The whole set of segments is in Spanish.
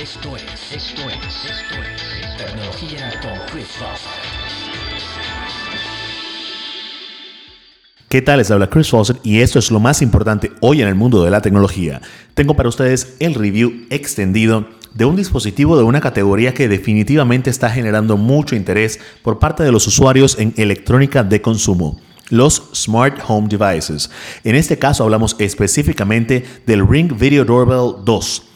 Esto es, esto es, esto es Tecnología con Chris. ¿Qué tal? Les habla Chris Fawcett y esto es lo más importante hoy en el mundo de la tecnología. Tengo para ustedes el review extendido de un dispositivo de una categoría que definitivamente está generando mucho interés por parte de los usuarios en electrónica de consumo los Smart Home Devices. En este caso hablamos específicamente del Ring Video Doorbell 2.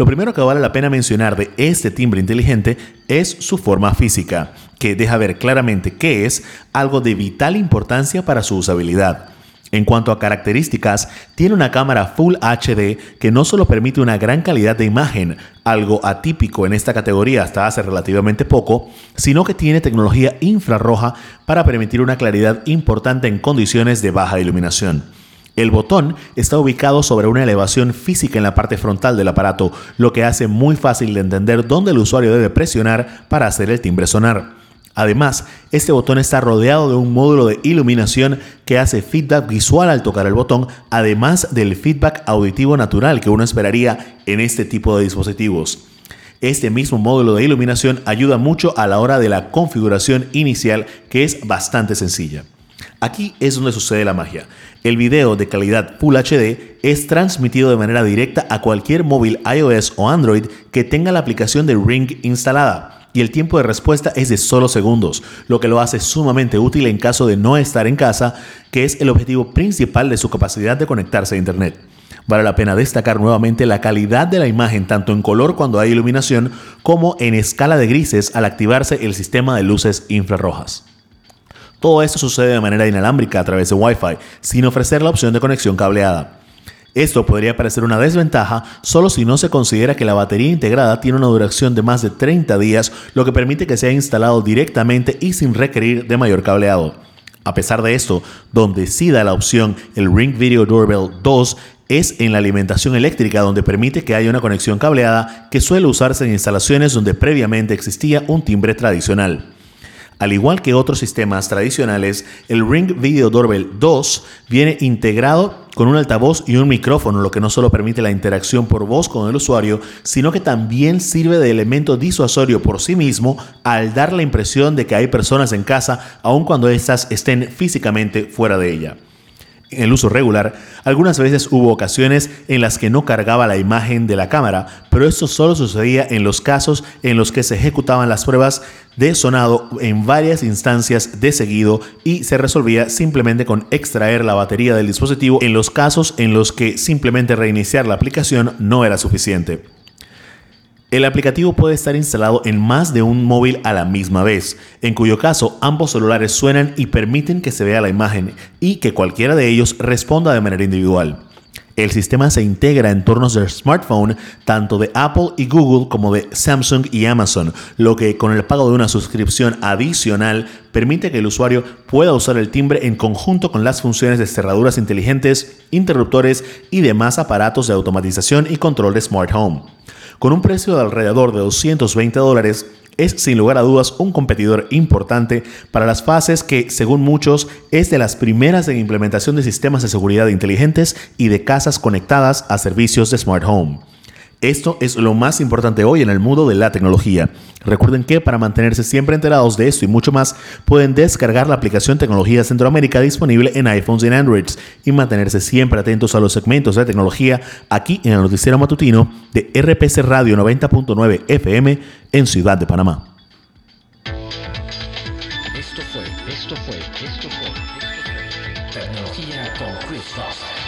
Lo primero que vale la pena mencionar de este timbre inteligente es su forma física, que deja ver claramente que es algo de vital importancia para su usabilidad. En cuanto a características, tiene una cámara Full HD que no solo permite una gran calidad de imagen, algo atípico en esta categoría hasta hace relativamente poco, sino que tiene tecnología infrarroja para permitir una claridad importante en condiciones de baja iluminación. El botón está ubicado sobre una elevación física en la parte frontal del aparato, lo que hace muy fácil de entender dónde el usuario debe presionar para hacer el timbre sonar. Además, este botón está rodeado de un módulo de iluminación que hace feedback visual al tocar el botón, además del feedback auditivo natural que uno esperaría en este tipo de dispositivos. Este mismo módulo de iluminación ayuda mucho a la hora de la configuración inicial que es bastante sencilla. Aquí es donde sucede la magia. El video de calidad Full HD es transmitido de manera directa a cualquier móvil iOS o Android que tenga la aplicación de Ring instalada y el tiempo de respuesta es de solo segundos, lo que lo hace sumamente útil en caso de no estar en casa, que es el objetivo principal de su capacidad de conectarse a Internet. Vale la pena destacar nuevamente la calidad de la imagen tanto en color cuando hay iluminación como en escala de grises al activarse el sistema de luces infrarrojas. Todo esto sucede de manera inalámbrica a través de Wi-Fi, sin ofrecer la opción de conexión cableada. Esto podría parecer una desventaja solo si no se considera que la batería integrada tiene una duración de más de 30 días, lo que permite que sea instalado directamente y sin requerir de mayor cableado. A pesar de esto, donde sí da la opción el Ring Video Doorbell 2 es en la alimentación eléctrica donde permite que haya una conexión cableada que suele usarse en instalaciones donde previamente existía un timbre tradicional. Al igual que otros sistemas tradicionales, el Ring Video Doorbell 2 viene integrado con un altavoz y un micrófono, lo que no solo permite la interacción por voz con el usuario, sino que también sirve de elemento disuasorio por sí mismo al dar la impresión de que hay personas en casa, aun cuando éstas estén físicamente fuera de ella en el uso regular, algunas veces hubo ocasiones en las que no cargaba la imagen de la cámara, pero esto solo sucedía en los casos en los que se ejecutaban las pruebas de sonado en varias instancias de seguido y se resolvía simplemente con extraer la batería del dispositivo en los casos en los que simplemente reiniciar la aplicación no era suficiente. El aplicativo puede estar instalado en más de un móvil a la misma vez, en cuyo caso ambos celulares suenan y permiten que se vea la imagen y que cualquiera de ellos responda de manera individual. El sistema se integra en entornos de smartphone tanto de Apple y Google como de Samsung y Amazon, lo que con el pago de una suscripción adicional permite que el usuario pueda usar el timbre en conjunto con las funciones de cerraduras inteligentes, interruptores y demás aparatos de automatización y control de Smart Home. Con un precio de alrededor de 220 dólares, es sin lugar a dudas un competidor importante para las fases que, según muchos, es de las primeras en implementación de sistemas de seguridad inteligentes y de casas conectadas a servicios de Smart Home. Esto es lo más importante hoy en el mundo de la tecnología. Recuerden que para mantenerse siempre enterados de esto y mucho más, pueden descargar la aplicación Tecnología Centroamérica disponible en iPhones y en Androids y mantenerse siempre atentos a los segmentos de tecnología aquí en el noticiero matutino de RPC Radio 90.9 FM en Ciudad de Panamá. Esto fue, esto fue, esto fue, Tecnología con Chris Foster.